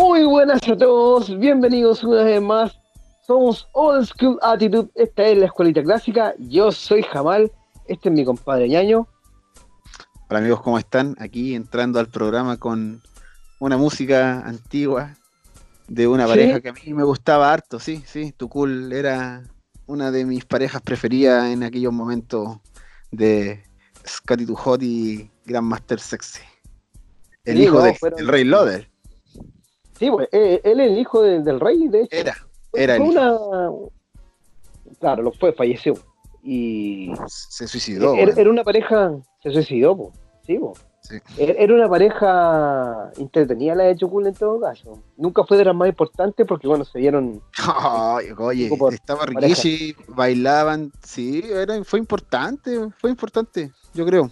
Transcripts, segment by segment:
Muy buenas a todos, bienvenidos una vez más. Somos Old School Attitude, esta es la escuelita clásica. Yo soy Jamal, este es mi compadre ñaño. Hola amigos, ¿cómo están? Aquí entrando al programa con una música antigua de una ¿Sí? pareja que a mí me gustaba harto, sí, sí, Tukul era una de mis parejas preferidas en aquellos momentos de Scotty Hot y Grandmaster Sexy. El Sí, hijo no, fueron- del Rey Loder. Sí, pues, eh, él es el hijo de- del rey, de hecho. Era, era el hijo. una... Claro, lo fue, falleció. Y Se suicidó. era, era una pareja, se suicidó, po. sí, po. Sí. Era una pareja entretenida la de Chocul en todo caso. Nunca fue de las más importantes porque, bueno, se dieron Ay, oye, estaba. Rikishi, bailaban, sí, era, fue importante, fue importante, yo creo.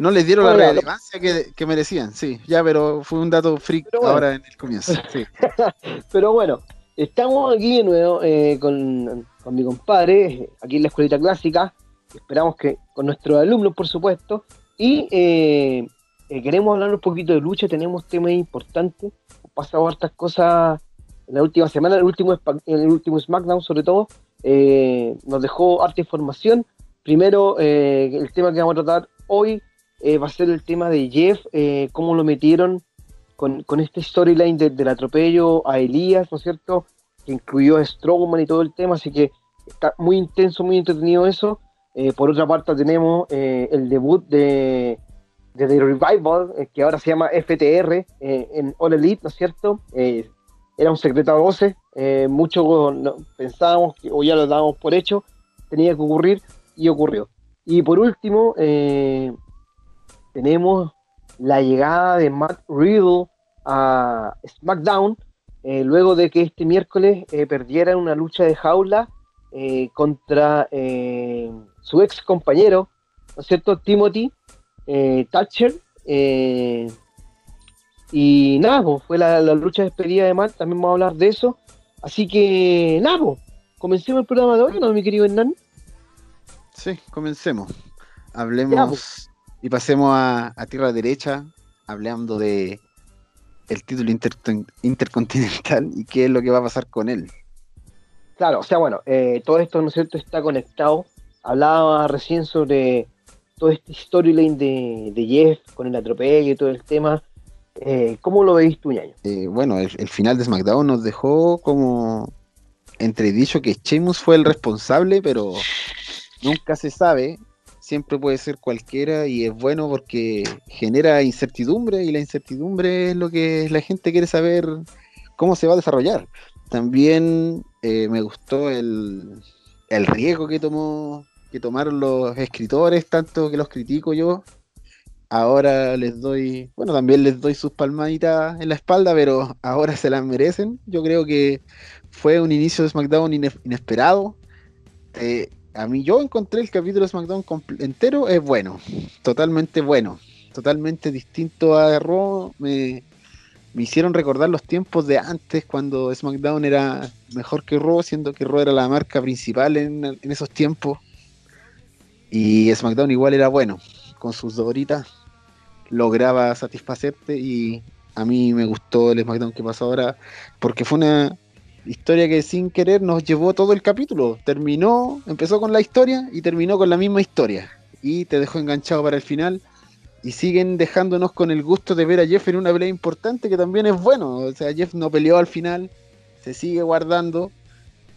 No les dieron la Bueno, relevancia que, que merecían, sí, ya, pero fue un dato freak bueno. ahora en el comienzo. Sí. Pero bueno, estamos aquí de nuevo eh, con, con mi compadre, eh, aquí en la escuelita clásica. Esperamos que con nuestros alumnos, por supuesto. Y eh, eh, queremos hablar un poquito de lucha, tenemos temas importantes. Han pasado hartas cosas en la última semana, el último, en el último SmackDown sobre todo. eh, nos dejó harta información. Primero, eh, el tema que vamos a tratar hoy eh, va a ser el tema de Jeff, eh, cómo lo metieron con, con este storyline de- del atropello a Elías, ¿no es cierto? Que incluyó a Strowman y todo el tema, así que está muy intenso, muy entretenido eso. Eh, por otra parte tenemos el debut de, de The Revival, eh, que ahora se llama FTR, eh, en All Elite, ¿no es cierto? Eh, era un secreto a voces, muchos pensábamos, que, o ya lo dábamos por hecho, tenía que ocurrir y ocurrió. Y por último, tenemos la llegada de Matt Riddle a SmackDown, luego de que este miércoles eh, perdiera una lucha de jaula contra su ex compañero, ¿no es cierto? Timothy eh, Thatcher. eh, y nada, pues, fue la, la lucha de despedida de Matt, también vamos a hablar de eso. Así que nada, pues, comencemos el programa de hoy, ¿no, mi querido Hernán? Sí, comencemos. Ya, Hablemos pues. y pasemos a, a tierra derecha, hablando de el título inter- intercontinental y qué es lo que va a pasar con él. Claro, o sea, bueno, eh, todo esto, ¿no es cierto?, está conectado. Hablaba recién sobre todo este storyline de, Jeff con el atropello y todo el tema. Eh, ¿Cómo lo veis tú, ñaño? Eh, bueno, el, el final de SmackDown nos dejó como entredicho que Sheamus fue el responsable, pero nunca se sabe. Siempre puede ser cualquiera y es bueno porque genera incertidumbre y la incertidumbre es lo que la gente quiere saber cómo se va a desarrollar. También eh, me gustó el, el riesgo que tomó que tomaron los escritores, tanto que los critico yo, ahora les doy, bueno, también les doy sus palmaditas en la espalda, pero ahora se las merecen. Yo creo que fue un inicio de SmackDown ine- inesperado. Eh, a mí yo encontré el capítulo de SmackDown entero, es bueno, totalmente bueno, totalmente distinto a Raw. Me, me hicieron recordar los tiempos de antes, cuando SmackDown era mejor que Raw, siendo que Raw era la marca principal en esos tiempos. Y SmackDown igual era bueno, con sus dos horitas lograba satisfacerte y a mí me gustó el SmackDown que pasó ahora porque fue una historia que sin querer nos llevó todo el capítulo. Terminó, empezó con la historia y terminó con la misma historia y te dejó enganchado para el final y siguen dejándonos con el gusto de ver a Jeff en una pelea importante que también es bueno. O sea, Jeff no peleó al final, se sigue guardando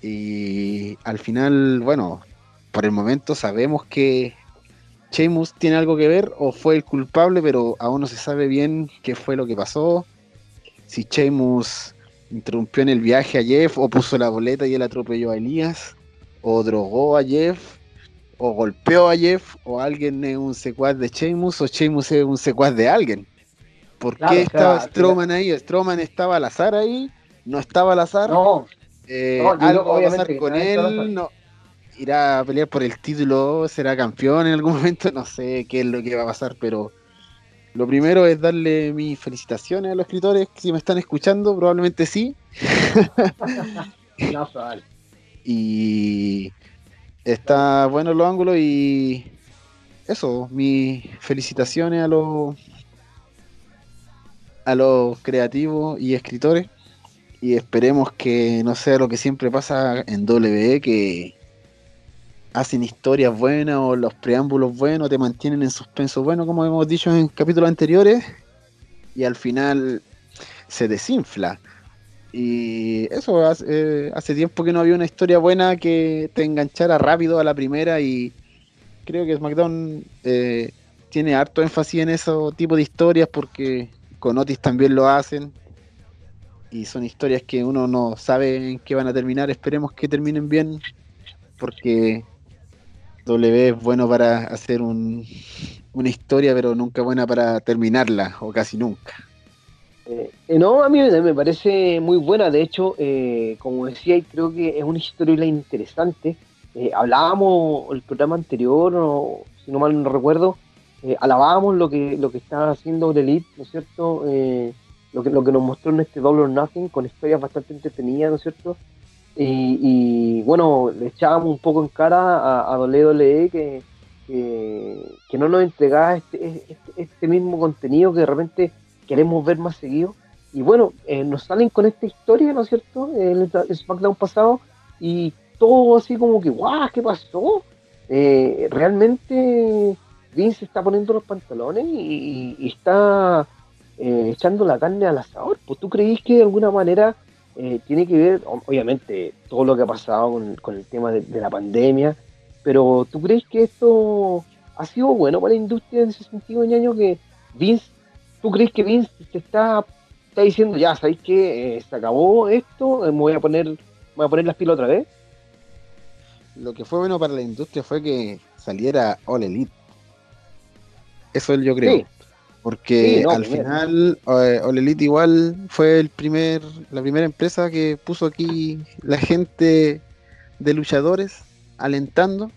y al final, bueno, por el momento sabemos que Sheamus tiene algo que ver o fue el culpable, pero aún no se sabe bien qué fue lo que pasó. Si Sheamus interrumpió en el viaje a Jeff o puso la boleta y él atropelló a Elías, o drogó a Jeff, o golpeó a Jeff, o alguien es un secuaz de Sheamus, o Sheamus es un secuaz de alguien. ¿Por Claro, qué estaba Strowman ahí? ¿Strowman estaba al azar ahí? ¿No estaba al azar? No, Eh, No, algo va a pasar con él, no, irá a pelear por el título, será campeón en algún momento, no sé qué es lo que va a pasar, pero lo primero es darle mis felicitaciones a los escritores, si me están escuchando, probablemente sí, no, vale. y está bueno los ángulos y eso, mis felicitaciones a los a los creativos y escritores y esperemos que no sea lo que siempre pasa en WWE, que hacen historias buenas o los preámbulos buenos, te mantienen en suspenso bueno, como hemos dicho en capítulos anteriores, y al final se desinfla. Y eso, hace, eh, tiempo que no había una historia buena que te enganchara rápido a la primera y creo que SmackDown eh, tiene harto énfasis en ese tipo de historias porque con Otis también lo hacen y son historias que uno no sabe en qué van a terminar. Esperemos que terminen bien porque W es bueno para hacer un, una historia, pero nunca buena para terminarla o casi nunca. Eh, no, a mí me parece muy buena. De hecho, eh, como decía, creo que es una historia interesante. Eh, hablábamos el programa anterior, o, si no mal no recuerdo, eh, alabábamos lo que lo que está haciendo Elite, ¿no es cierto? lo que lo que nos mostró en este Double or Nothing, con historias bastante entretenidas, ¿no es cierto? Y, bueno, le echábamos un poco en cara a, a WWE que, que, no nos entregaba este, este, este mismo contenido que de repente queremos ver más seguido. Y bueno, eh, nos salen con esta historia, ¿no es cierto? El, el SmackDown pasado y todo así como que, ¡guau! ¿Qué pasó? Eh, realmente Vince está poniendo los pantalones y, está eh, echando la carne al asador. Pues tú creís que de alguna manera tiene que ver, obviamente, todo lo que ha pasado con, el tema de, de, la pandemia, pero tú crees que esto ha sido bueno para la industria en ese sentido, ñaño, que Vince ¿Tú crees que Vince te está, está diciendo, ya, ¿sabéis que eh, se acabó esto? Eh, me voy a poner, voy a poner las pilas otra vez. Lo que fue bueno para la industria fue que saliera All Elite. Eso yo creo. Porque al final eh, All Elite igual fue el primer, la primera empresa que puso aquí la gente de luchadores alentando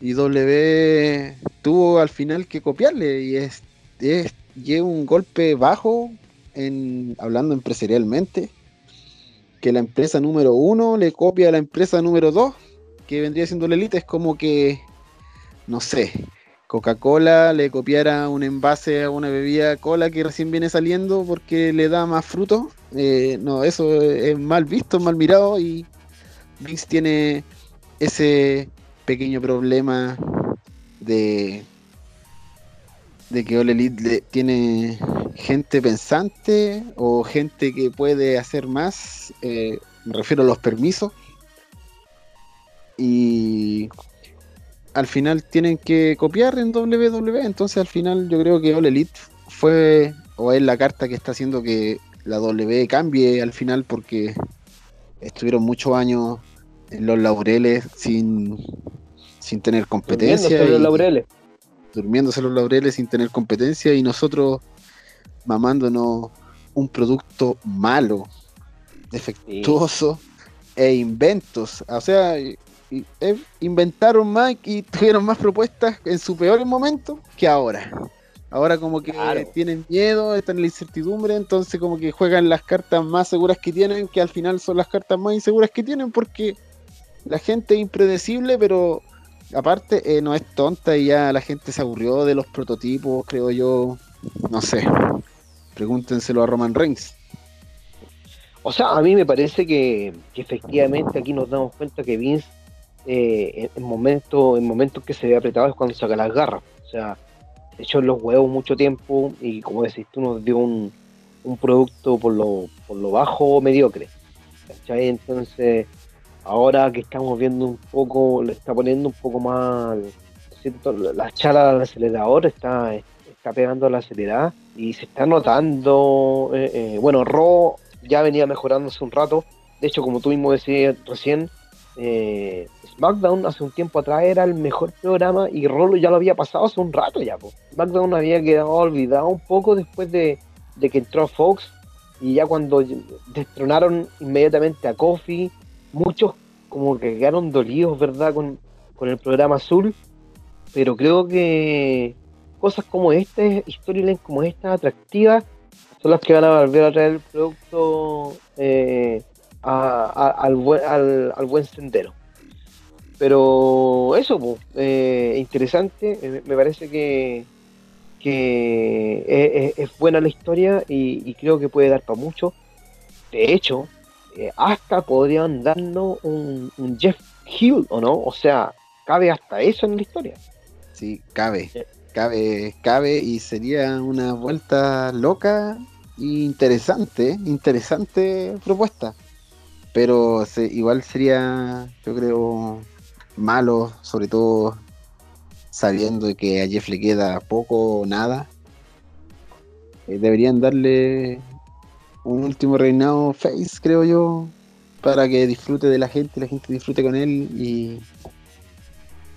y W tuvo al final que copiarle y es, es lleva un golpe bajo, en, hablando empresarialmente, que la empresa número uno le copia a la empresa número dos, que vendría siendo la elite, es como que, no sé, Coca-Cola le copiara un envase a una bebida cola que recién viene saliendo porque le da más fruto. Eh, no, eso es mal visto, mal mirado y Vince tiene ese pequeño problema de de que All Elite tiene gente pensante o gente que puede hacer más, eh, me refiero a los permisos, y al final tienen que copiar en WWE, entonces al final yo creo que All Elite fue o es la carta que está haciendo que la W cambie al final porque estuvieron muchos años en los laureles sin, sin tener competencia. los laureles durmiéndose los laureles sin tener competencia y nosotros mamándonos un producto malo, defectuoso e inventos. O sea, inventaron más y tuvieron más propuestas en su peor momento que ahora. Ahora como que tienen miedo, están en la incertidumbre, entonces como que juegan las cartas más seguras que tienen, que al final son las cartas más inseguras que tienen porque la gente es impredecible, pero aparte eh, no es tonta y ya la gente se aburrió de los prototipos, creo yo. No sé. Pregúntenselo a Roman Reigns. O sea, a mí me parece que, efectivamente aquí nos damos cuenta que Vince eh, en, momentos en momentos que se ve apretado es cuando saca las garras. O sea, echó los huevos mucho tiempo y como decís tú nos dio un, un producto por lo, por lo bajo mediocre. ¿cachai? Entonces ahora que estamos viendo un poco, le está poniendo un poco más, siento, la chala del acelerador está, está pegando la acelerada y se está notando, eh, eh, bueno, Ro ya venía mejorando hace un rato, de hecho como tú mismo decías recién, eh, SmackDown hace un tiempo atrás era el mejor programa y Raw ya lo había pasado hace un rato ya. SmackDown había quedado olvidado un poco después de, de que entró Fox y ya cuando destronaron inmediatamente a Kofi muchos como que quedaron dolidos, ¿verdad? Con, el programa azul, pero creo que cosas como esta, storylines como esta, atractivas, son las que van a volver a traer el producto eh, al, buen, al, buen sendero. Pero eso, pues, interesante, me parece que, que es, buena la historia y, creo que puede dar para mucho. De hecho, eh, hasta podrían darnos un, Jeff Hill, ¿o no? O sea, cabe hasta eso en la historia. Sí, cabe. Cabe, cabe y sería una vuelta loca e interesante, interesante propuesta. Pero igual sería, yo creo, malo, sobre todo sabiendo que a Jeff le queda poco o nada. Eh, deberían darle un último reinado face, creo yo, para que disfrute de la gente, la gente disfrute con él y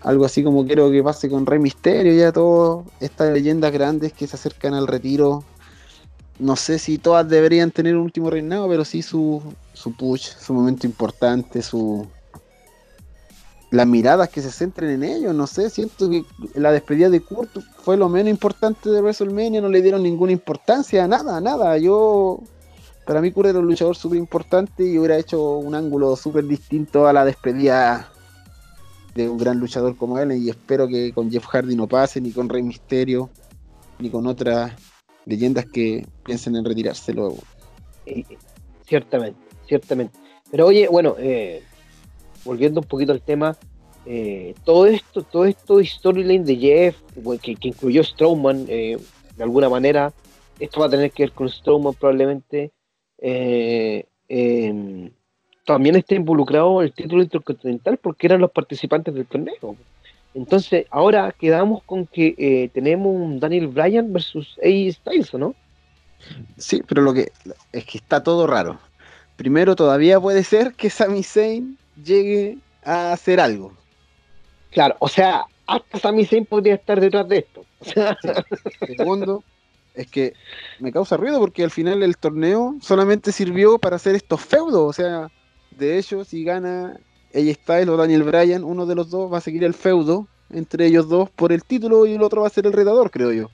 algo así como quiero que pase con Rey Misterio, ya todas estas leyendas grandes que se acercan al retiro. No sé si todas deberían tener un último reinado, pero sí su, su push, su momento importante, su, las miradas que se centren en ellos, no sé, siento que la despedida de Kurt fue lo menos importante de WrestleMania, no le dieron ninguna importancia, nada, nada, yo, para mí Kurt era un luchador súper importante y hubiera hecho un ángulo súper distinto a la despedida de un gran luchador como él y espero que con Jeff Hardy no pase, ni con Rey Misterio, ni con otras leyendas que piensen en retirarse luego. ciertamente, ciertamente. Pero oye, bueno, eh, volviendo un poquito al tema, eh, todo esto, todo esto storyline de Jeff, que, incluyó Strowman eh, de alguna manera, esto va a tener que ver con Strowman probablemente. Em, también está involucrado el título intercontinental porque eran los participantes del torneo. Entonces, ahora quedamos con que tenemos un Daniel Bryan versus AJ Styles, no? Sí, pero lo que es que está todo raro. Primero, todavía puede ser que Sami Zayn llegue a hacer algo. Claro, o sea, hasta Sami Zayn podría estar detrás de esto. Segundo, es que me causa ruido porque al final el torneo solamente sirvió para hacer estos feudos. O sea, de hecho, si gana ella Styles o Daniel Bryan, uno de los dos va a seguir el feudo entre ellos dos por el título y el otro va a ser el retador, creo yo.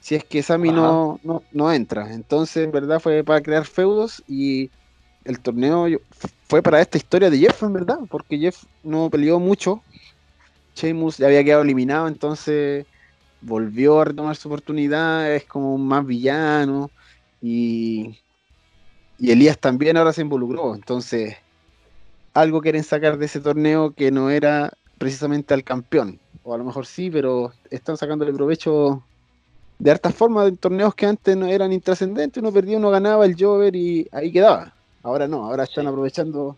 Si es que Sami no, no, no, entra. Entonces, en verdad, fue para crear feudos y el torneo fue para esta historia de Jeff, en verdad, porque Jeff no peleó mucho. Sheamus ya había quedado eliminado, entonces volvió a retomar su oportunidad, es como un más villano. Y, y Elías también ahora se involucró, entonces algo quieren sacar de ese torneo que no era precisamente al campeón, o a lo mejor sí, pero están sacándole provecho de hartas formas de torneos que antes no eran intrascendentes, uno perdía, uno ganaba el Jover y ahí quedaba. Ahora no, ahora están aprovechando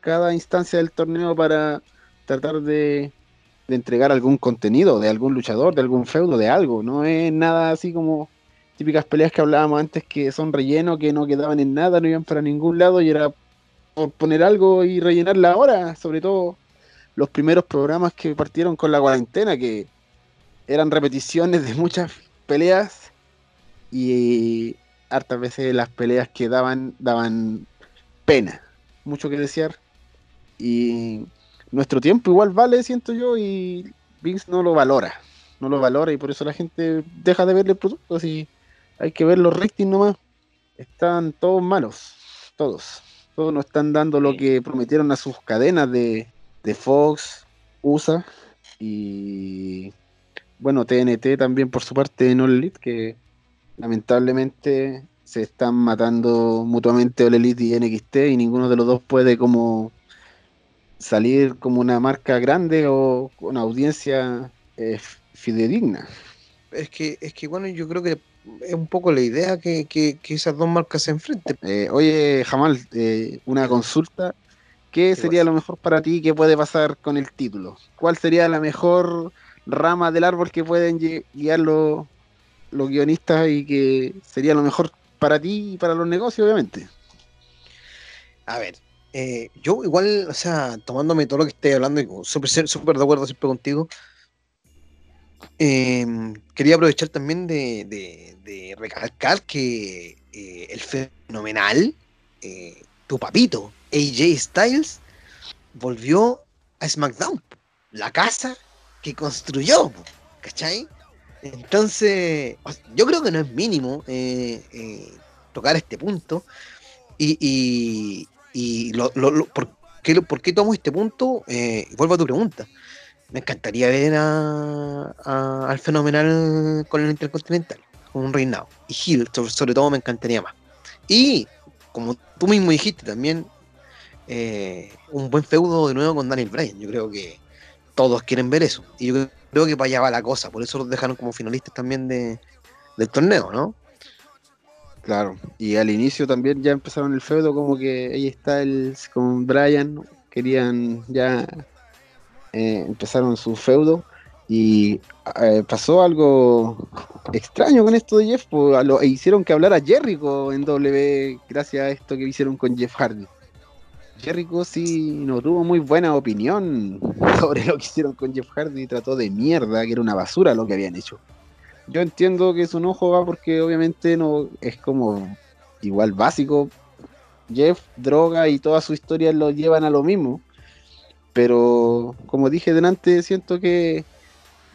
cada instancia del torneo para tratar de, entregar algún contenido de algún luchador, de algún feudo, de algo. No es nada así como típicas peleas que hablábamos antes que son relleno, que no quedaban en nada, no iban para ningún lado y era por poner algo y rellenar la hora, sobre todo los primeros programas que partieron con la cuarentena, que eran repeticiones de muchas peleas y hartas veces las peleas que daban, daban pena, mucho que desear. Y nuestro tiempo igual vale, siento yo, y Vince no lo valora, no lo valora y por eso la gente deja de verle el producto, así hay que ver los ratings nomás. Están todos malos, todos. Todos no están dando lo que prometieron a sus cadenas de, de Fox, USA y bueno, TNT también por su parte en All Elite, que lamentablemente se están matando mutuamente All Elite y NXT y ninguno de los dos puede como salir como una marca grande o una audiencia eh, fidedigna. Es que, es que bueno, yo creo que es un poco la idea que, esas dos marcas se enfrenten. Eh, oye, Jamal, eh, una consulta. ¿Qué sería lo mejor para ti? ¿Qué puede pasar con el título? ¿Cuál sería la mejor rama del árbol que pueden guiar los, los guionistas y que sería lo mejor para ti y para los negocios, obviamente. A ver, eh, yo igual, o sea, tomándome todo lo que estoy hablando y súper super de acuerdo siempre contigo, em, quería aprovechar también de, recalcar que eh, el fenomenal, eh, tu papito, AJ Styles, volvió a SmackDown, la casa que construyó, ¿cachai? Entonces, yo creo que no es mínimo eh, eh, tocar este punto. Y, y, lo, ¿por, qué, ¿por, qué, tomo este punto? Eh, vuelvo a tu pregunta. me encantaría ver a, al fenomenal con el Intercontinental, con un reinado. Y Hill, sobre, todo, me encantaría más. Y, como tú mismo dijiste también, eh, un buen feudo de nuevo con Daniel Bryan. Yo creo que todos quieren ver eso. Y yo creo que para allá va la cosa. Por eso los dejaron como finalistas también de, del torneo, ¿no? Claro. Y al inicio también ya empezaron el feudo, como que ahí está el con Bryan. Querían ya eh, empezaron su feudo y eh, pasó algo extraño con esto de Jeff, pues, hicieron que hablara Jericho en W gracias a esto que hicieron con Jeff Hardy. Jericho sí no tuvo muy buena opinión sobre lo que hicieron con Jeff Hardy, trató de mierda, que era una basura lo que habían hecho. Yo entiendo que su enojo va porque obviamente no es como igual básico. Jeff, droga y toda su historia lo llevan a lo mismo. Pero como dije delante, siento que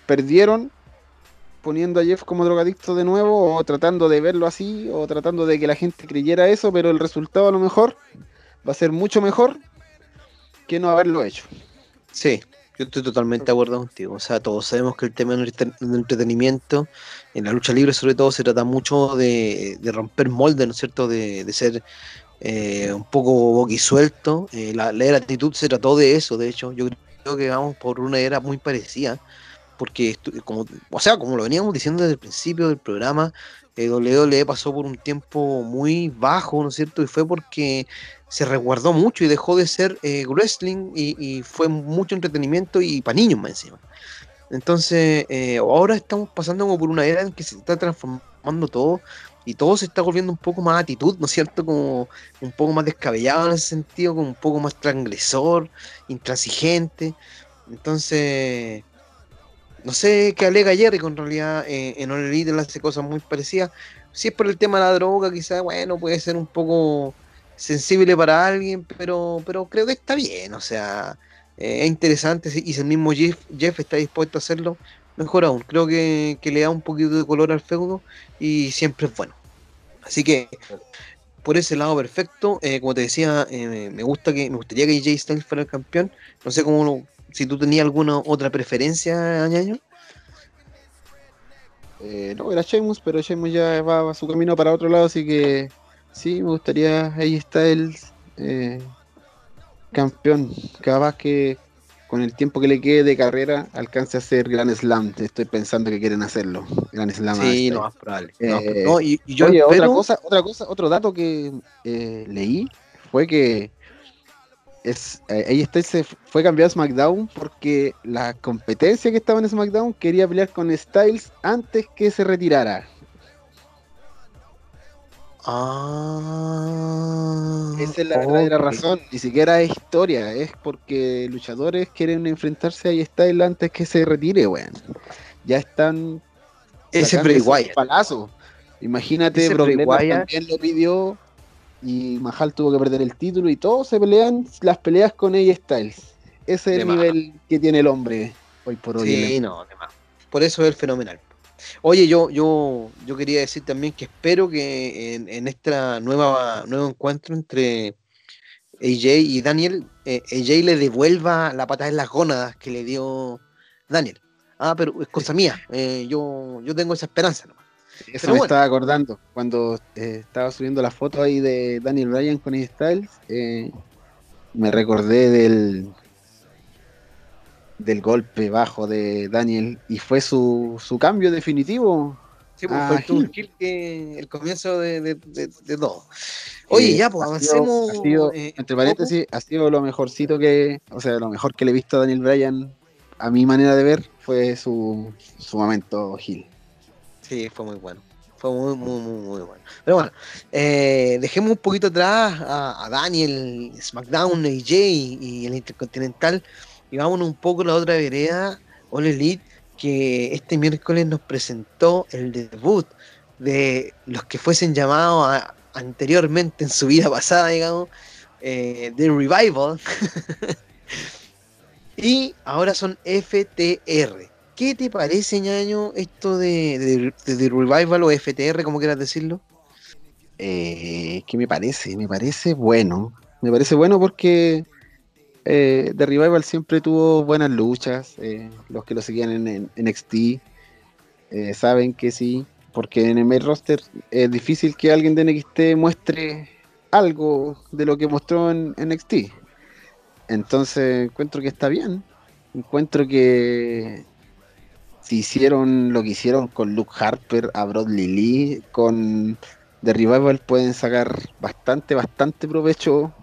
perdieron poniendo a Jeff como drogadicto de nuevo o tratando de verlo así o tratando de que la gente creyera eso, pero el resultado a lo mejor va a ser mucho mejor que no haberlo hecho. Sí, yo estoy totalmente de acuerdo contigo. O sea, todos sabemos que el tema del entretenimiento, en la lucha libre sobre todo, se trata mucho de, romper moldes, ¿no es cierto? De, ser eh, un poco boquisuelto. Eh, la, la actitud se trató de eso, de hecho. Yo creo que vamos por una era muy parecida, porque, como, o sea, como lo veníamos diciendo desde el principio del programa, eh, WWE pasó por un tiempo muy bajo, ¿no es cierto? Y fue porque se resguardó mucho y dejó de ser eh, wrestling y, fue mucho entretenimiento y para niños más encima. Entonces, ahora estamos pasando como por una era en que se está transformando todo y todo se está volviendo un poco más actitud, ¿no es cierto? Como un poco más descabellado en ese sentido, como un poco más transgresor, intransigente. Entonces, no sé qué alega Jerry, con realidad eh, en All Elite hace cosas muy parecidas. Si es por el tema de la droga, quizás, bueno, puede ser un poco sensible para alguien, pero, pero creo que está bien, o sea, eh, es interesante. Y si el mismo Jeff, Jeff está dispuesto a hacerlo, mejor aún. Creo que, le da un poquito de color al feudo y siempre es bueno. Así que por ese lado perfecto, eh, como te decía, eh, me gusta que me gustaría que Jay Styles fuera el campeón. No sé cómo si tú tenías alguna otra preferencia, añaño. No, era Sheamus, pero Sheamus ya va a su camino para otro lado, así que sí, me gustaría ahí Styles eh, campeón. Capaz que con el tiempo que le quede de carrera alcance a hacer Gran Slam. Estoy pensando que quieren hacerlo. Gran Slam. Sí, no, más probable. Eh, y, yo otra cosa, otra cosa, otro dato que eh, leí fue que es, eh, ahí está, se fue cambiado a SmackDown porque la competencia que estaba en SmackDown quería pelear con Styles antes que se retirara. Ah, Esa es la verdadera razón. Ni siquiera es historia. Es porque luchadores quieren enfrentarse a Styles antes que se retire, weón. Ya están. Ese Bray Wyatt. Palazo. Imagínate, Brock también lo pidió. Y Mahal tuvo que perder el título. Y todos se pelean las peleas con ella Styles. Ese es el nivel que tiene el hombre hoy por hoy. Sí, no, Por eso es fenomenal. Oye, yo, yo, yo quería decir también que espero que en, en esta nueva nuevo encuentro entre AJ y Daniel, eh, AJ le devuelva la patada en las gónadas que le dio Daniel. Ah, pero es cosa mía. Eh, yo, yo tengo esa esperanza nomás. Eso me estaba acordando cuando eh, estaba subiendo la foto ahí de Daniel Ryan con Styles. me recordé del, del golpe bajo de Daniel y fue su, su cambio definitivo. Sí, pues, fue ah, el, el comienzo de, de, de, todo. Oye, ya, pues avancemos. ha sido, eh, entre paréntesis, ha sido lo mejorcito que, o sea, lo mejor que le he visto a Daniel Bryan, a mi manera de ver, fue su, su momento Gil. Sí, fue muy bueno. Fue muy, muy, muy, muy bueno. Pero bueno, eh, dejemos un poquito atrás a, a Daniel, SmackDown, AJ y el Intercontinental y vámonos un poco a la otra vereda, All Elite, que este miércoles nos presentó el debut de los que fuesen llamados anteriormente en su vida pasada, digamos, eh, Revival. y ahora son FTR. ¿Qué te parece, ñaño, esto de, The Revival o FTR, como quieras decirlo? Eh, ¿Qué me parece? Me parece bueno. Me parece bueno porque eh, The Revival siempre tuvo buenas luchas. eh, los que lo seguían en, NXT eh, saben que sí, porque en el main roster es difícil que alguien de NXT muestre algo de lo que mostró en NXT. Entonces encuentro que está bien. Encuentro que si hicieron lo que hicieron con Luke Harper, a Broadly Lee, con The Revival pueden sacar bastante, bastante provecho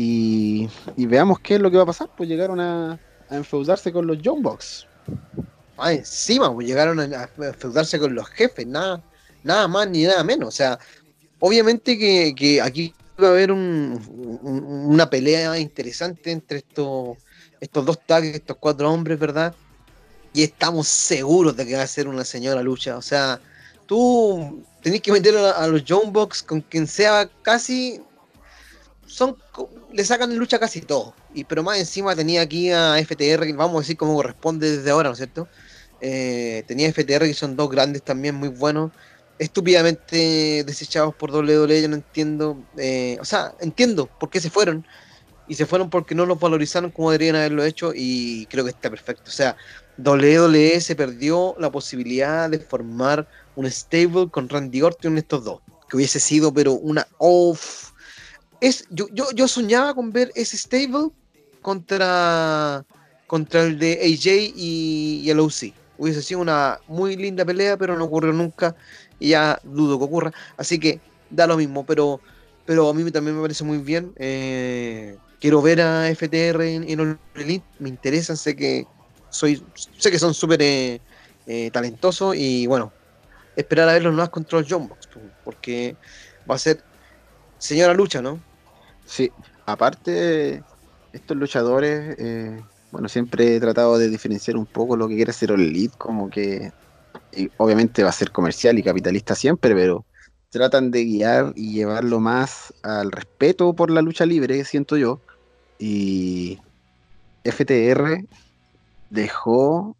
y, y veamos qué es lo que va a pasar. Pues llegaron a, a enfeudarse con los Young Bucks. Ah, encima, pues llegaron a, enfeudarse con los jefes, nada, nada más ni nada menos. O sea, obviamente que, que aquí va a haber un- un- una pelea interesante entre estos, estos dos tags, estos cuatro hombres, ¿verdad? Y estamos seguros de que va a ser una señora lucha. O sea, tú tenés que meter a, a los Young Bucks con quien sea casi. Son, le sacan lucha casi todo. Y, pero más encima tenía aquí a FTR, vamos a decir cómo corresponde desde ahora, ¿no es cierto? Eh, tenía FTR que son dos grandes también muy buenos estúpidamente desechados por WWE, yo no entiendo, eh, o sea, entiendo por qué se fueron, y se fueron porque no los valorizaron como deberían haberlo hecho, y creo que está perfecto. O sea, WWE se perdió la posibilidad de formar un stable con Randy Orton estos dos, que hubiese sido, pero una off. Es, yo, yo, yo soñaba con ver ese stable contra, contra el de AJ y, el OC. Hubiese sido una muy linda pelea, pero no ocurrió nunca y ya dudo que ocurra. Así que da lo mismo, pero, pero a mí también me parece muy bien. eh, quiero ver a FTR en, en Elite, me interesan, sé que soy, sé que son súper eh, eh, talentosos y bueno, esperar a verlos más contra los John porque va a ser señora lucha, ¿no? Sí, aparte, estos luchadores, eh, bueno, siempre he tratado de diferenciar un poco lo que quiere hacer All Elite, como que obviamente va a ser comercial y capitalista siempre, pero tratan de guiar y llevarlo más al respeto por la lucha libre, siento yo. Y FTR dejó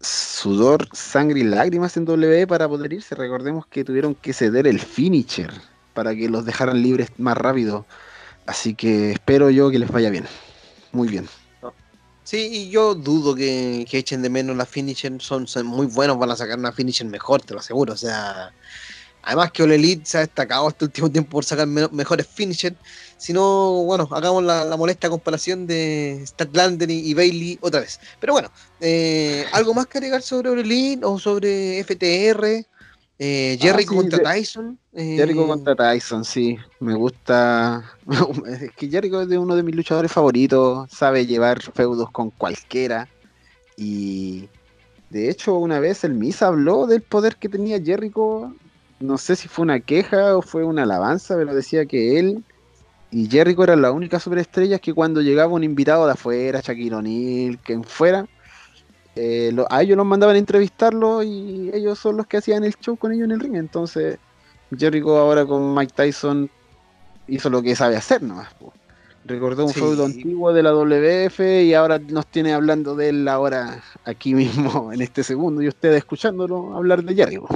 sudor, sangre y lágrimas en W para poder irse. Recordemos que tuvieron que ceder el finisher para que los dejaran libres más rápido. Así que espero yo que les vaya bien. Muy bien. Sí, y yo dudo que, echen de menos la finisher, son, muy buenos, van a sacar una finisher mejor, te lo aseguro. O sea, además que All Elite se ha destacado este último tiempo por sacar me- mejores finisher. Si no, bueno, hagamos la, molesta comparación de Statlander y, y Bailey otra vez. Pero bueno, eh, ¿algo más que agregar sobre All Elite o sobre FTR? Eh, Jericho sí, contra de- Tyson. eh, Jericho contra Tyson, sí, me gusta. Es que Jericho es de uno de mis luchadores favoritos, sabe llevar feudos con cualquiera. Y de hecho, una vez el Miz habló del poder que tenía Jericho. No sé si fue una queja o fue una alabanza, pero decía que él y Jericho eran las únicas superestrellas que cuando llegaba un invitado de afuera, Shaquille O'Neal, quien fuera, eh, lo- a ellos los mandaban a entrevistarlo y ellos son los que hacían el show con ellos en el ring. Entonces, Jericho ahora con Mike Tyson hizo lo que sabe hacer nomás. po. Recordó un Sí. feudo antiguo de la WF y ahora nos tiene hablando de él ahora aquí mismo en este segundo y ustedes escuchándolo hablar de Jericho.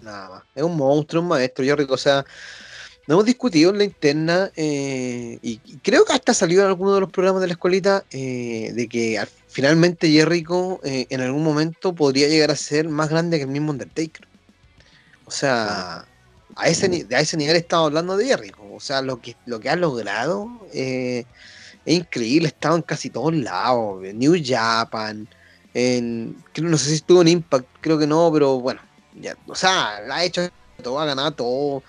Nada más. Es un monstruo, un maestro, Jericho. O sea, no hemos discutido en la interna eh, y, creo que hasta salió en alguno de los programas de la escuelita eh, de que al- finalmente Jericho eh, en algún momento podría llegar a ser más grande que el mismo Undertaker. O sea, a ese, a ese nivel estamos hablando de Jericho. O sea, lo que, lo que ha logrado es increíble. Estaba en casi todos lados. New Japan. En, no sé si estuvo en Impact, creo que no, pero bueno. Ya, o sea, la ha hecho todo, ha ganado todo.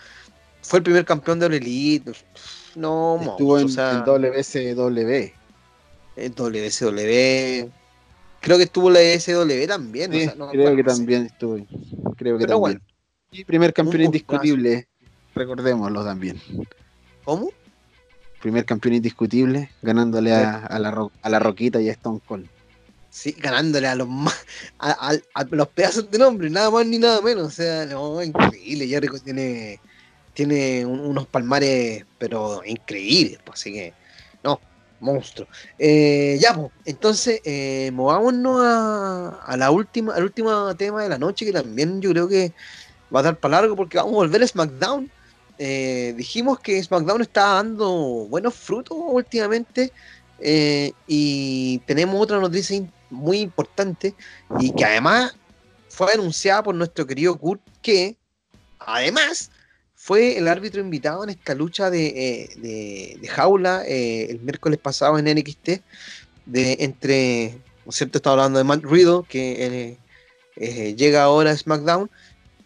Fue el primer campeón de la Elite. No, Estuvo en, o sea, en en WSW. Creo que estuvo la SW también. o Sí, sea, no me creo que no sé. también estuvo. Creo que Pero también. bueno. Primer campeón indiscutible, recordémoslo también. ¿Cómo? Primer campeón indiscutible, ganándole a, a la, a la Roquita y a Stone Cold. Sí, ganándole a los más, a, a- a los pedazos de nombre, nada más ni nada menos. O sea, no, increíble. Jericho tiene, tiene un- unos palmares, pero increíbles. pues, así que, no, monstruo. Eh, ya, pues, entonces, eh, movámonos a, la última, al último tema de la noche, que también yo creo que va a dar para largo, porque vamos a volver a SmackDown. eh, dijimos que SmackDown está dando buenos frutos últimamente eh, y tenemos otra noticia muy importante y que además fue anunciada por nuestro querido Kurt que además fue el árbitro invitado en esta lucha de, eh, jaula el miércoles pasado en NXT de entre, ¿no es cierto? Estaba hablando de Matt Riddle que llega ahora a SmackDown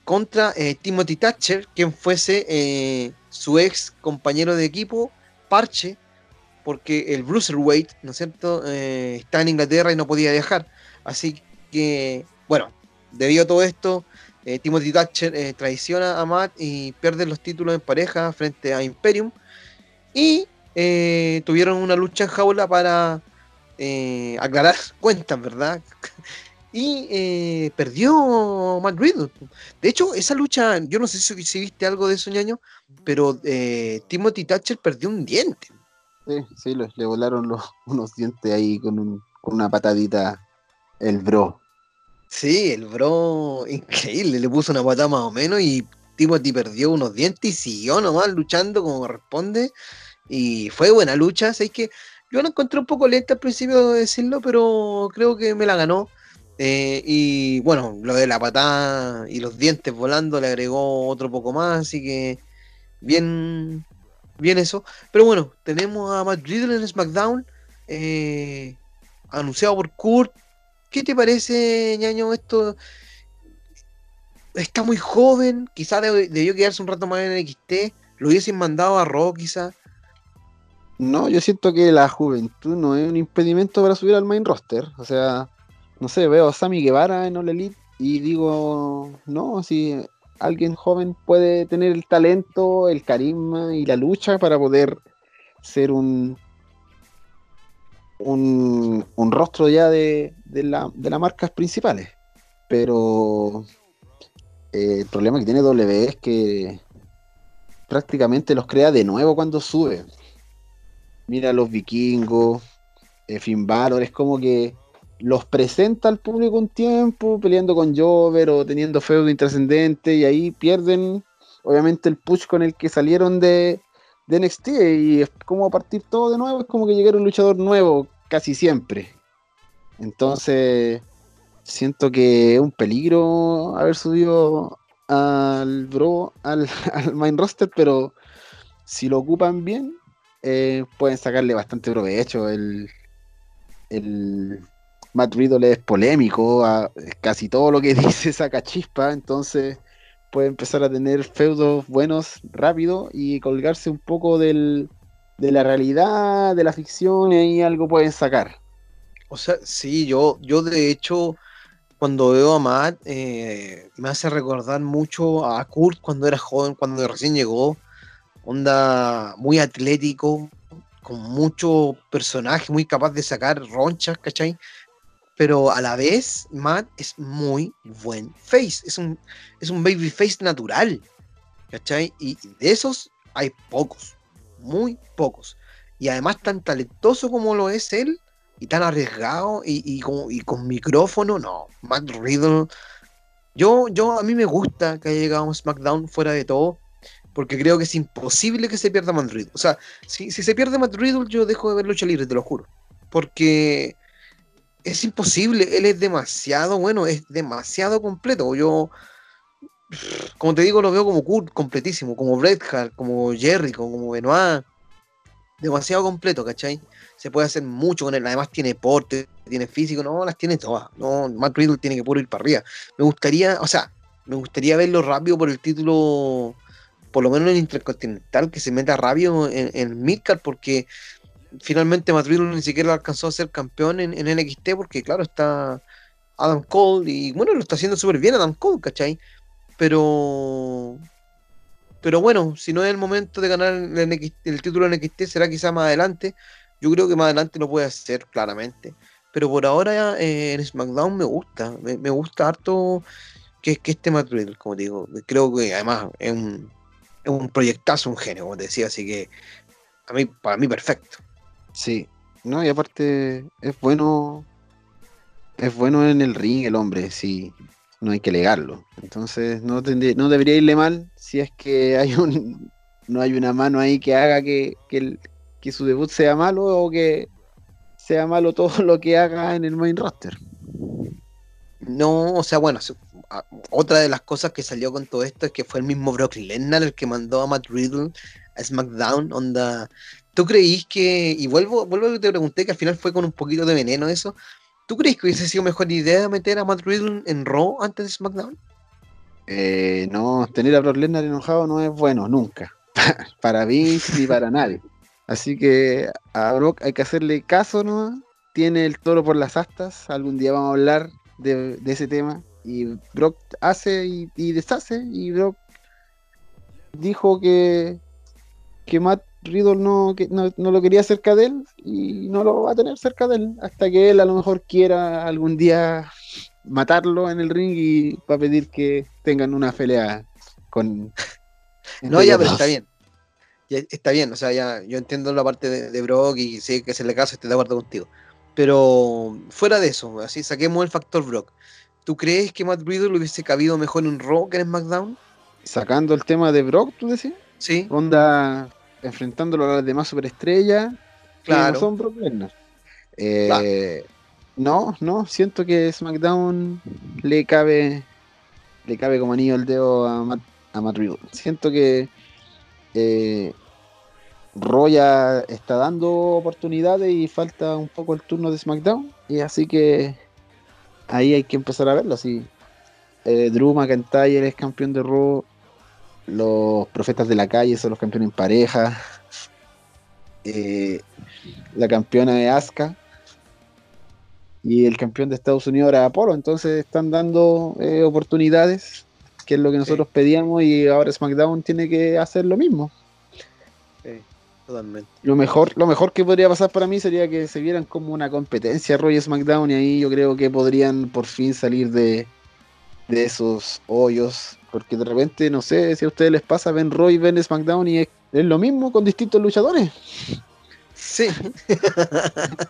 contra eh, Timothy Thatcher, quien fuese eh, su ex compañero de equipo, Parche, porque el Bruiserweight, ¿no es cierto?, eh, está en Inglaterra y no podía viajar. Así que, bueno, debido a todo esto, Timothy Thatcher traiciona a Matt y pierde los títulos en pareja frente a Imperium. Y tuvieron una lucha en jaula para aclarar cuentas, ¿verdad? y eh, perdió Matt Riddle. De hecho, esa lucha, yo no sé si, viste algo de eso, ñaño, pero eh, Timothy Thatcher perdió un diente. Sí, sí, le, volaron los, unos dientes ahí con, una patadita el bro. Sí, el bro, increíble, le puso una patada más o menos y Timothy perdió unos dientes y siguió nomás luchando como corresponde. Y fue buena lucha, así que yo la encontré un poco lenta al principio de decirlo, pero creo que me la ganó. Eh, y bueno, lo de la patada y los dientes volando le agregó otro poco más, así que bien, bien eso. Pero bueno, tenemos a Matt Riddle en SmackDown, eh, anunciado por Kurt. ¿Qué te parece, ñaño? Esto está muy joven, quizás debió quedarse un rato más en XT, lo hubiesen mandado a Raw quizás. No, yo siento que la juventud no es un impedimento para subir al main roster. O sea, no sé, veo a Sammy Guevara en All Elite y digo, no, si alguien joven puede tener el talento, el carisma y la lucha para poder ser un un, rostro ya de, de, de las marcas principales. Pero eh, el problema que tiene W es que prácticamente los crea de nuevo cuando sube. Mira los vikingos, eh, Finn es como que los presenta al público un tiempo, peleando con Jover o teniendo feudo intrascendente, y ahí pierden, obviamente, el push con el que salieron de, de NXT, y es como partir todo de nuevo, es como que llegar un luchador nuevo casi siempre. Entonces, siento que es un peligro haber subido al Bro, al, al main roster, pero si lo ocupan bien, eh, pueden sacarle bastante provecho. El, el, Matt Riddle es polémico, casi todo lo que dice saca chispa, entonces puede empezar a tener feudos buenos rápido y colgarse un poco del, de la realidad, de la ficción, y ahí algo pueden sacar. O sea, sí, yo, yo de hecho, cuando veo a Matt, eh, me hace recordar mucho a Kurt cuando era joven, cuando recién llegó. Onda muy atlético, con mucho personaje, muy capaz de sacar ronchas, ¿cachai? Pero a la vez Matt es muy buen face, es un, es un baby face natural, ¿cachai? Y de esos hay pocos, muy pocos. Y además tan talentoso como lo es él, y tan arriesgado, y, con, micrófono, no, Matt Riddle. Yo, yo, a mí me gusta que haya llegado a SmackDown fuera de todo, porque creo que es imposible que se pierda Matt Riddle. O sea, si, si se pierde Matt Riddle, yo dejo de ver lucha libre, te lo juro. Porque es imposible, él es demasiado bueno, es demasiado completo. Yo, como te digo, lo veo como Kurt, completísimo, como Bret Hart, como Jericho, como Benoit. Demasiado completo, ¿cachai? Se puede hacer mucho con él. Además, tiene porte, tiene físico, no, las tiene todas. No, Matt Riddle tiene que puro ir para arriba. Me gustaría, o sea, me gustaría verlo rápido por el título, por lo menos en el Intercontinental, que se meta rápido en, en Midcard, porque finalmente Madrid ni siquiera alcanzó a ser campeón en, NXT porque claro está Adam Cole y bueno lo está haciendo súper bien Adam Cole, ¿cachai? Pero pero bueno, si no es el momento de ganar el, título en NXT será quizá más adelante. Yo creo que más adelante lo puede hacer claramente. Pero por ahora eh, en SmackDown me gusta, me, gusta harto que, que este Madrid, como digo. Creo que además es un, es un proyectazo, un genio, como te decía, así que a mí, para mí perfecto. Sí, no, y aparte es bueno, es bueno en el ring el hombre, sí, no hay que legarlo. Entonces no, no debería irle mal si es que hay un no hay una mano ahí que haga que, que, su debut sea malo o que sea malo todo lo que haga en el main roster. No, o sea, bueno, otra de las cosas que salió con todo esto es que fue el mismo Brock Lesnar el que mandó a Matt Riddle a SmackDown, onda. ¿Tú creís que, y vuelvo, vuelvo a lo que te pregunté, que al final fue con un poquito de veneno eso, ¿tú crees que hubiese sido mejor idea meter a Matt Riddle en Raw antes de SmackDown? Eh, no, tener a Brock Lesnar enojado no es bueno, nunca. para mí ni para nadie. Así que a Brock hay que hacerle caso, ¿no? Tiene el toro por las astas. Algún día vamos a hablar de, ese tema. Y Brock hace y, y deshace. Y Brock dijo que, que Matt Riddle no, no, no lo quería cerca de él. Y no lo va a tener cerca de él. Hasta que él a lo mejor quiera algún día matarlo en el ring y va a pedir que tengan una pelea con. No, ya, pero está bien. Ya está bien, o sea, ya yo entiendo la parte de, de Brock y sé que se le caso, estoy de acuerdo contigo. Pero fuera de eso, así saquemos el factor Brock. ¿Tú crees que Matt Riddle hubiese cabido mejor en Raw que en SmackDown? Sacando el tema de Brock, tú decías. Sí, Onda enfrentándolo a las demás superestrellas. que Claro. No son Brock Lesnar. Eh, No, no, siento que SmackDown le cabe le cabe como anillo al dedo a Matt, a Matt Riddle. Siento que eh, Raw ya está dando oportunidades y falta un poco el turno de SmackDown. Y así que ahí hay que empezar a verlo. Así, eh, Drew McIntyre es campeón de Raw. Los profetas de la calle son los campeones en pareja. Eh, la campeona de Asuka. Y el campeón de Estados Unidos era Apolo. Entonces están dando eh, oportunidades, que es lo que nosotros pedíamos. Y ahora SmackDown tiene que hacer lo mismo. totalmente. Lo mejor, lo mejor que podría pasar para mí sería que se vieran como una competencia Raw y SmackDown y ahí yo creo que podrían por fin salir de, de esos hoyos. Porque de repente, no sé si a ustedes les pasa, ven Raw y ven SmackDown y es, es lo mismo con distintos luchadores. Sí,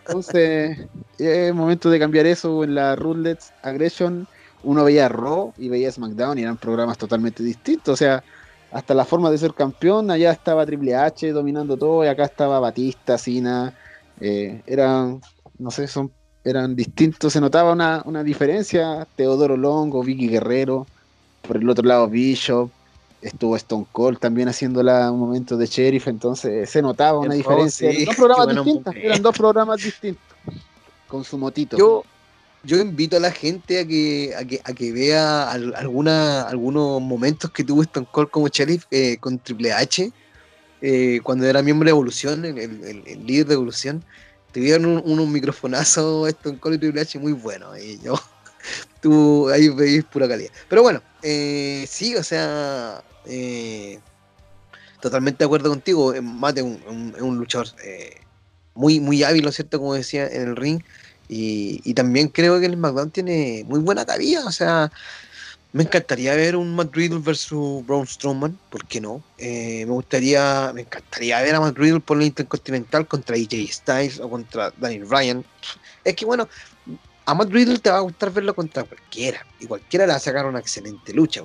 Entonces, es momento de cambiar eso en la Roulette Aggression. Uno veía Raw y veía SmackDown y eran programas totalmente distintos. O sea, hasta la forma de ser campeón, allá estaba Triple H dominando todo y acá estaba Batista, Cena. eh, eran, no sé, son, eran distintos. Se notaba una, una diferencia. Teodoro Longo, Vicky Guerrero. Por el otro lado, Bishop. Estuvo Stone Cold también haciéndola un momento de sheriff, entonces se notaba una diferencia. sí, Eran dos programas distintos, momentos. eran dos programas distintos. Con su motito. yo, yo invito a la gente a que, a que, a que vea al- alguna, algunos momentos que tuvo Stone Cold como sheriff eh, con Triple H, eh, cuando era miembro de Evolución, el, el- el- el líder de Evolución. Tuvieron un- unos microfonazos Stone Cold y Triple H muy buenos. Y yo, tú ahí veis pura calidad. Pero bueno, eh, sí, o sea, eh, totalmente de acuerdo contigo. Mate es un, un- un luchador eh, muy, muy hábil, ¿no es cierto? Como decía en el ring. Y, también creo que el SmackDown tiene muy buena cabida. O sea, me encantaría ver un Matt versus Braun Strowman. ¿Por qué no? Me gustaría, me encantaría ver a Matt por la Intercontinental contra AJ Styles o contra Daniel Bryan. Es que bueno, a Matt Riddle te va a gustar verlo contra cualquiera. Y cualquiera le va a sacar una excelente lucha.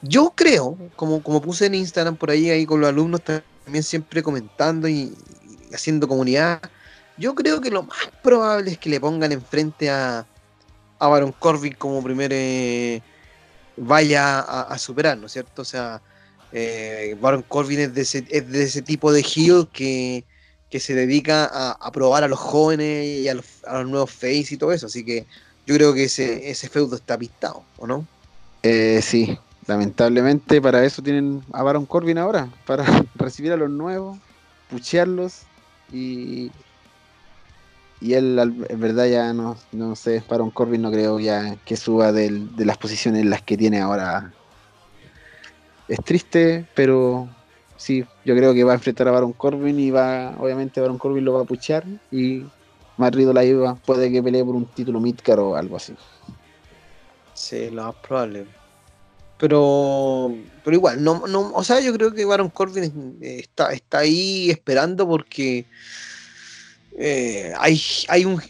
Yo creo, como, como puse en Instagram por ahí, ahí con los alumnos también siempre comentando y, haciendo comunidad, yo creo que lo más probable es que le pongan enfrente a, a Baron Corbin como primer eh, vaya a, a superar, ¿no es cierto? O sea, eh, Baron Corbin es de ese tipo de heel que, que se dedica a, probar a los jóvenes y a los, a los nuevos face y todo eso. Así que yo creo que ese, ese feudo está pintado, ¿o no? Eh, sí, lamentablemente para eso tienen a Baron Corbin ahora, para recibir a los nuevos, puchearlos y. Y él, en verdad, ya no, no sé, Baron Corbin no creo ya que suba de las posiciones en las que tiene ahora. Es triste, pero sí, yo creo que va a enfrentar a Baron Corbin y va, obviamente Baron Corbin lo va a puchear y Matt ahí va, puede que pelee por un título Midcar o algo así. Sí, lo más probable. Pero, pero igual, no, no, o sea, yo creo que Baron Corbin es- está, está ahí esperando porque eh, hay, hay un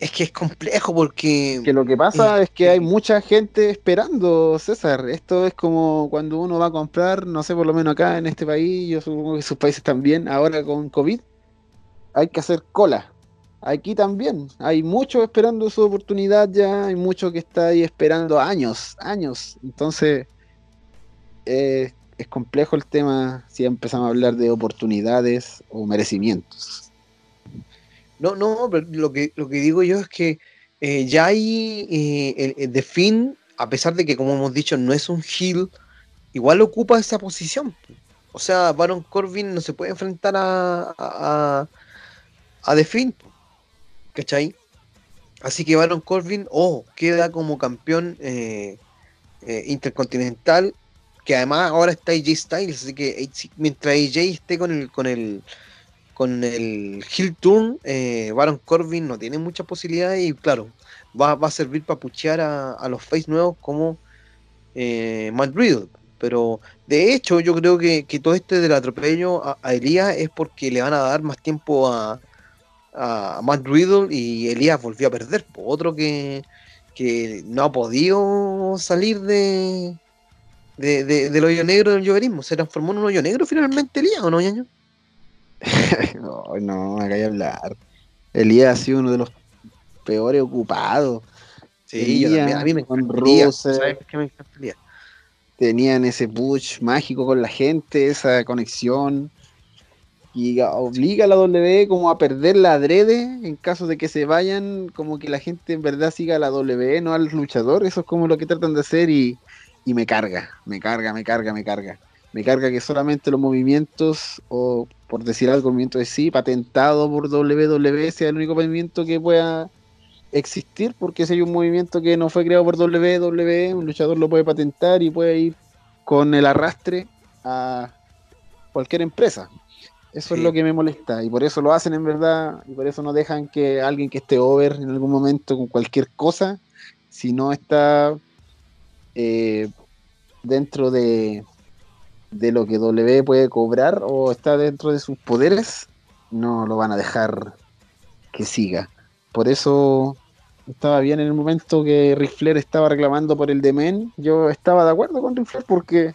Es que es complejo porque. Que lo que pasa es que hay mucha gente esperando, César. Esto es como cuando uno va a comprar, no sé, por lo menos acá en este país, yo supongo que sus países también, ahora con COVID, hay que hacer cola. Aquí también, hay muchos esperando su oportunidad ya, hay mucho que está ahí esperando años, años. Entonces, eh, es complejo el tema si empezamos a hablar de oportunidades o merecimientos. No, no, pero lo que, lo que digo yo es que eh, ya hay eh, el, The Finn, a pesar de que, como hemos dicho, no es un heel, igual ocupa esa posición. O sea, Baron Corbin no se puede enfrentar a, a, a The Finn. ¿Cachai? Así que Baron Corbin, oh, queda como campeón eh, intercontinental, que además ahora está AJ Styles, así que mientras AJ esté con el, con el con el Hill Turn, eh, Baron Corbin no tiene muchas posibilidades y claro, va, a servir para puchear a, los face nuevos como eh, Matt Riddle. Pero de hecho, yo creo que, todo este del atropello a, Elías es porque le van a dar más tiempo a, a Matt Riddle y Elías volvió a perder. Otro que, no ha podido salir de, de, del hoyo negro del lloverismo. Se transformó en un hoyo negro finalmente Elías, ¿o no, ñaño? no, no, me a hablar. Elías ha sido uno de los peores ocupados. Sí, a mí me Tenían ese push mágico con la gente, esa conexión. Y obliga a la W como a perder la adrede en caso de que se vayan, como que la gente en verdad siga a la W, no al luchador. Eso es como lo que tratan de hacer y, y me carga, me carga, me carga, me carga. Me carga que solamente los movimientos o por decir algo, el movimiento de sí, patentado por WWE, sea el único movimiento que pueda existir, porque si hay un movimiento que no fue creado por WWE, un luchador lo puede patentar y puede ir con el arrastre a cualquier empresa. Eso es lo que me molesta y por eso lo hacen en verdad y por eso no dejan que alguien que esté over en algún momento con cualquier cosa, si no está eh, dentro de, de lo que W puede cobrar o está dentro de sus poderes, no lo van a dejar que siga. Por eso estaba bien en el momento que Ric Flair estaba reclamando por el Demen. Yo estaba de acuerdo con Ric Flair porque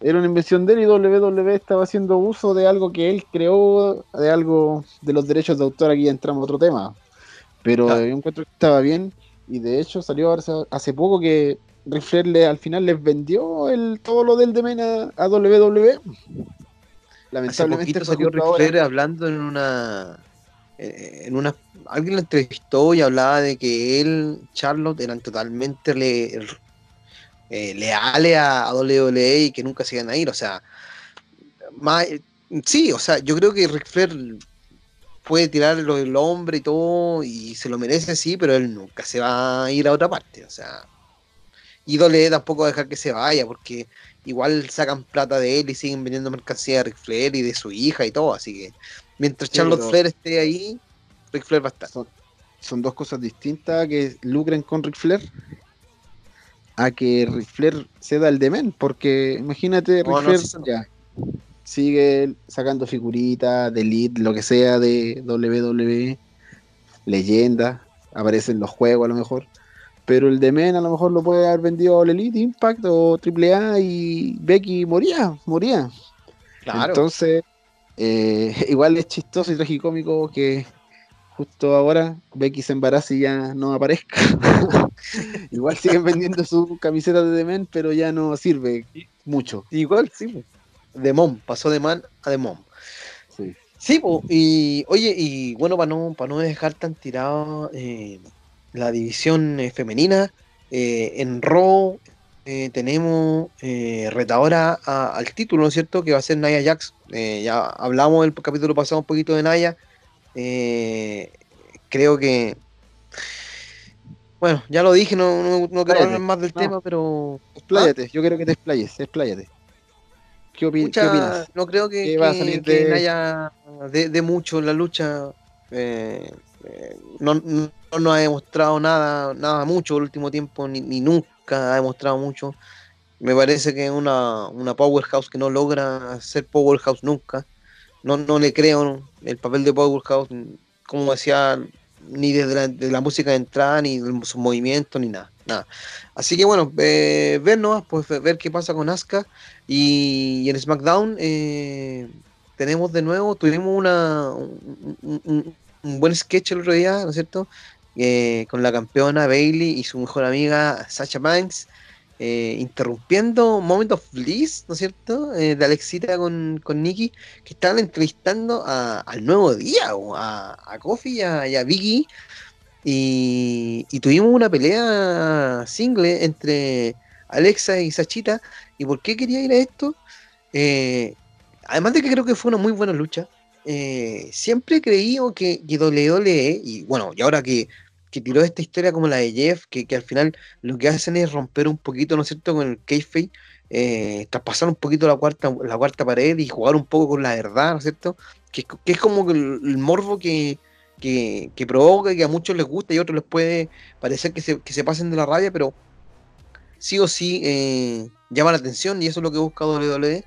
era una invención de él y WWE estaba haciendo uso de algo que él creó, de algo de los derechos de autor. Aquí entramos a otro tema. Pero yo encuentro que estaba bien y de hecho salió hace poco que Ric al final les vendió el, todo lo del Demen a, a WWE. Lamentablemente salió Ric hablando en una en una alguien lo entrevistó y hablaba de que él, Charlotte, eran totalmente le, eh, leales a, WWE y que nunca se iban a ir. O sea, más, sí, o sea, yo creo que Ric Flair puede tirar el hombre y todo y se lo merece, sí, pero él nunca se va a ir a otra parte. O sea, y Dole tampoco a dejar que se vaya, porque igual sacan plata de él y siguen vendiendo mercancía de Ric Flair y de su hija y todo. Así que mientras Charlotte Flair esté ahí, Ric Flair va a estar. Son, dos cosas distintas que lucren con Ric Flair a que Ric Flair ceda el demen, porque imagínate, Ric Flair ya sigue sacando figuritas de Elite, lo que sea de WWE, leyenda, aparece en los juegos a lo mejor pero el de Men a lo mejor lo puede haber vendido al Elite, Impact o AAA y Becky moría, moría. Claro. Entonces, eh, igual es chistoso y tragicómico que justo ahora Becky se embarace y ya no aparezca. igual siguen vendiendo su camiseta de The Men, pero ya no sirve mucho. Igual sí. De Mom, pasó de Man a The Mom. Sí. Sí, y oye, y bueno, para no, para no dejar tan tirado eh, la división eh, femenina. Eh, en Raw eh, tenemos retadora al título, ¿no es cierto? Que va a ser Naya Jax. ya hablamos el capítulo pasado un poquito de Naya. creo que. Bueno, ya lo dije, no, no, quiero hablar más del tema, pero. Expláyate, yo quiero que te explayes, expláyate. ¿Qué, opinas? No creo que, va a salir de... Naya de, mucho en la lucha. no, no ha demostrado nada, nada mucho el último tiempo, ni, nunca ha demostrado mucho. Me parece que es una, una powerhouse que no logra ser powerhouse nunca. No, no le creo el papel de powerhouse, como decía, ni desde la, de la música de entrada, ni de sus movimientos, ni nada. nada. Así que bueno, eh, ver nomás, pues ver qué pasa con Asuka. Y, en SmackDown eh, tenemos de nuevo, tuvimos una, un, un- un buen sketch el otro día, ¿no es cierto? Eh, con la campeona Bailey y su mejor amiga Sasha Banks, eh, interrumpiendo Moment of Bliss, ¿no es cierto? Eh, de Alexita con, con Nikki, que estaban entrevistando al nuevo día, o a, a Kofi y a, y Biggie. Y, tuvimos una pelea single entre Alexa y Sachita. ¿Y por qué quería ir a esto? Además de que creo que fue una muy buena lucha, eh, siempre he creído que, que WWE, y bueno, y ahora que, que tiró esta historia como la de Jeff, que, que al final lo que hacen es romper un poquito, ¿no es cierto?, con el kayfabe, eh, traspasar un poquito la cuarta, la cuarta pared y jugar un poco con la verdad, ¿no es cierto? Que, que es como el, el morbo que, que, provoca y que a muchos les gusta y a otros les puede parecer que se, que se pasen de la rabia, pero sí o sí eh, llama la atención y eso es lo que busca WWE.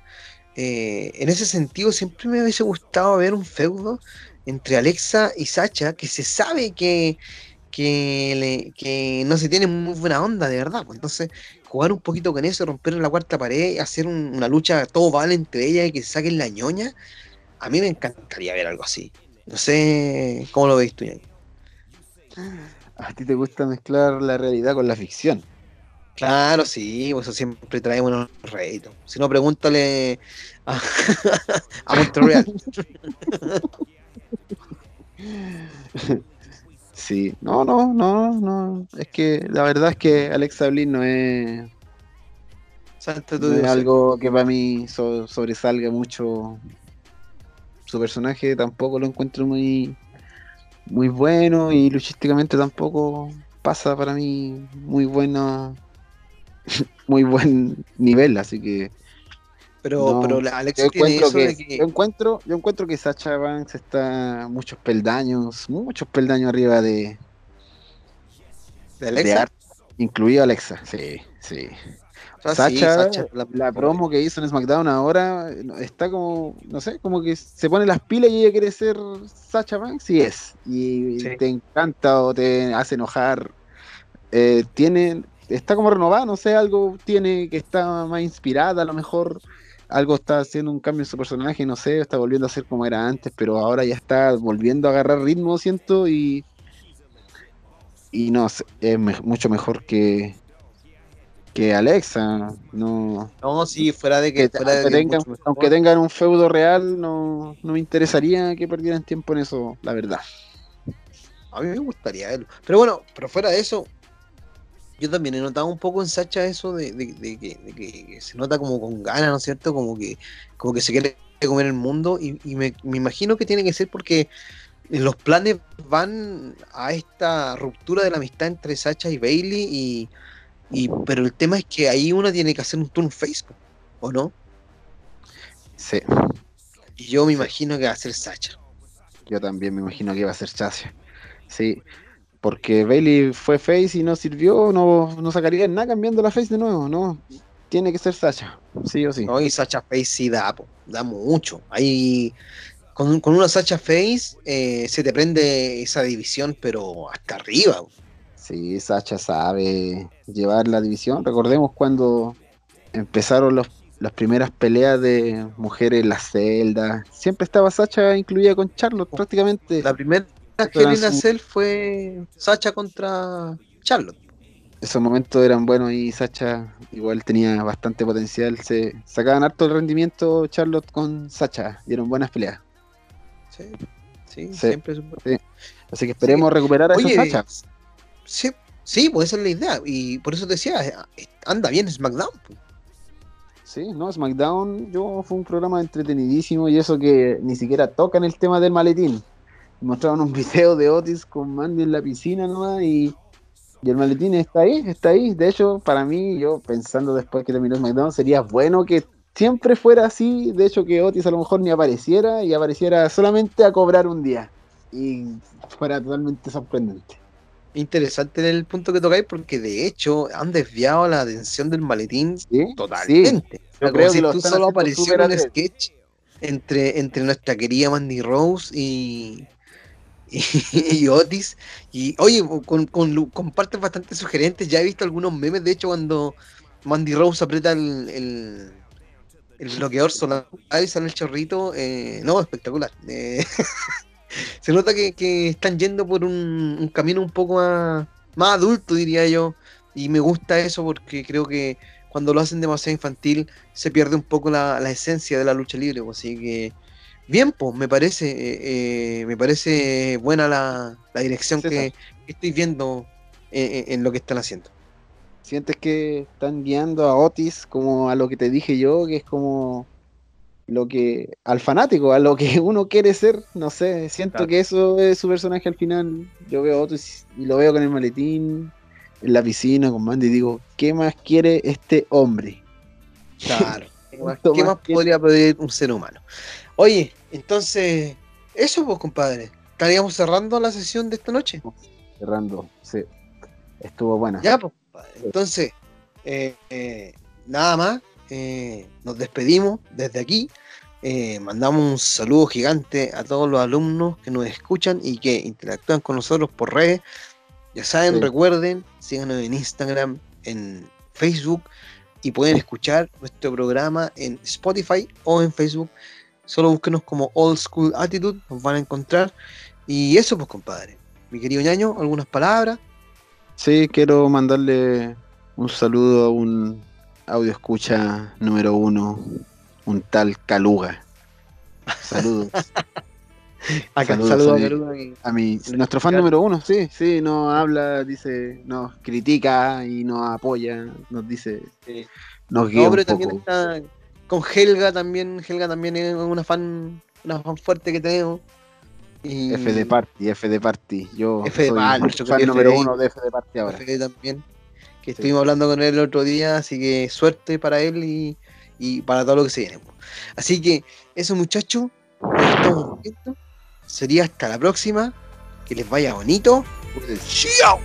Eh, en ese sentido, siempre me hubiese gustado ver un feudo entre Alexa y Sacha, que se sabe que, que, le- que no se tiene muy buena onda, de verdad. pues, entonces, jugar un poquito con eso, romper la cuarta pared, hacer un- una lucha todo vale entre ellas y que se saquen la ñoña, a mí me encantaría ver algo así. No sé cómo lo veis tú, Ñaño. A ti te gusta mezclar la realidad con la ficción. Claro, sí, pues eso siempre trae buenos réditos. Si no, pregúntale a, a Montreal. Sí, no, no, no, no. Es que la verdad es que Alexa Bliss no es, Santo tu no es Dios. algo que para mí so- sobresalga mucho. Su personaje tampoco lo encuentro muy, muy bueno y luchísticamente tampoco pasa para mí muy bueno, muy buen nivel, así que Pero, No, pero la yo tiene encuentro eso que, de que. yo encuentro, yo encuentro que Sacha Banks está muchos peldaños, muchos peldaños arriba de, de de Alexa. Art, incluido Alexa, sí, sí. O sea, sí, Sacha, la, promo que hizo en SmackDown ahora está como, no sé, como que se pone las pilas y ella quiere ser Sacha Banks y es. Y Sí. te encanta o te hace enojar. Eh, tiene, está como renovada, no sé, algo tiene que está más inspirada, a lo mejor algo está haciendo un cambio en su personaje, no sé, está volviendo a ser como era antes, pero ahora ya está volviendo a agarrar ritmo, siento, y y no sé, es me- mucho mejor que que Alexa, no No, sí, fuera de que. que fuera de aunque, que es tengan, aunque tengan un feudo real, no, no me interesaría que perdieran tiempo en eso, la verdad. A mí me gustaría verlo. Pero bueno, pero fuera de eso, yo también he notado un poco en Sacha eso de, de- de que, de que se nota como con ganas, ¿no es cierto? Como que, como que se quiere comer el mundo y, y me, me imagino que tiene que ser porque los planes van a esta ruptura de la amistad entre Sacha y Bailey y, y pero el tema es que ahí uno tiene que hacer un turn face, po, ¿o no? Sí, Y yo me imagino que va a ser Sacha. yo también me imagino que iba a ser Chasia. Sí, porque Bailey fue face y no sirvió, no, no sacaría nada cambiando la face de nuevo, no. Tiene que ser Sacha, sí o sí. ¿no? Y Sacha Face sí da, po, da mucho. Ahí, con, con una Sacha Face eh, se te prende esa división, pero hasta arriba. po. Sí, Sacha sabe llevar la división. Recordemos cuando empezaron los, las primeras peleas de mujeres en la celda. Siempre estaba Sacha incluida con Charlotte prácticamente. La primera que Eran viene a su- hacer fue Sacha contra Charlotte. Esos momentos eran buenos y Sacha igual tenía bastante potencial. Se sacaban harto el rendimiento Charlotte con Sacha. Dieron buenas peleas. Sí, sí, Sí. siempre super- Así que esperemos recuperar a Oye, Sacha. sí, sí, pues esa es la idea. Y por eso te decía, eh, anda bien SmackDown. po. Sí, no, SmackDown yo fue un programa entretenidísimo y eso que ni siquiera tocan el tema del maletín. Mostraron un video de Otis con Mandy en la piscina nomás y, y el maletín está ahí, está ahí. De hecho, para mí, yo pensando después que terminó SmackDown, sería bueno que siempre fuera así. De hecho, que Otis a lo mejor ni apareciera y apareciera solamente a cobrar un día. Y fuera totalmente sorprendente. Interesante el punto que tocáis, porque de hecho han desviado la atención del maletín ¿Sí? totalmente. Yo creo como si tú solo apareció en un sketch entre, entre nuestra querida Mandy Rose y, y, Otis. Y oye, con, con, con, partes bastante sugerentes. Ya he visto algunos memes, de hecho, cuando Mandy Rose aprieta el, el, bloqueador solar y sale el chorrito. Eh, no, espectacular. Eh, se nota que, están yendo por un, camino un poco más, más adulto, diría yo. Y me gusta eso porque creo que cuando lo hacen demasiado infantil se pierde un poco la, esencia de la lucha libre. Pues, así que bien, pues me parece, eh, me parece buena la, dirección que, estoy viendo en lo que están haciendo. ¿Sientes que están guiando a Otis como a lo que te dije yo, que es como lo que al fanático, a lo que uno quiere ser, no sé, siento que eso es su personaje al final. Yo veo a Otis y lo veo con el maletín en la piscina con Mandy y digo, ¿qué más quiere este hombre? Claro. ¿Qué más, podría pedir un ser humano? Oye, entonces, eso pues, compadre. ¿Estaríamos cerrando la sesión de esta noche? Cerrando, sí. Estuvo buena. Ya, pues. Entonces, eh, eh, nada más, eh, nos despedimos desde aquí. mandamos un saludo gigante a todos los alumnos que nos escuchan y que interactúan con nosotros por redes. Ya saben, recuerden, síganos en Instagram, en Facebook y pueden escuchar nuestro programa en Spotify o en Facebook. Solo búsquenos como Old School Attitude, nos van a encontrar. Y eso, pues, compadre. Mi querido ñaño, algunas palabras. Sí, quiero mandarle un saludo a un audio escucha número uno, un tal Caluga. Saludos. saludos, a, mi, nuestro fan número uno, sí, sí, nos habla, dice, nos critica y nos apoya, nos dice, nos guía un también está con Helga también, Helga también es una fan, una fan fuerte que tenemos. F de Party, F de Party. Yo F de soy fan número uno de F de Party ahora. F también. Que estuvimos hablando con él el otro día, así que suerte para él y, y para todo lo que se viene. Así que eso muchachos, Sería hasta la próxima. Que les vaya bonito. Chao.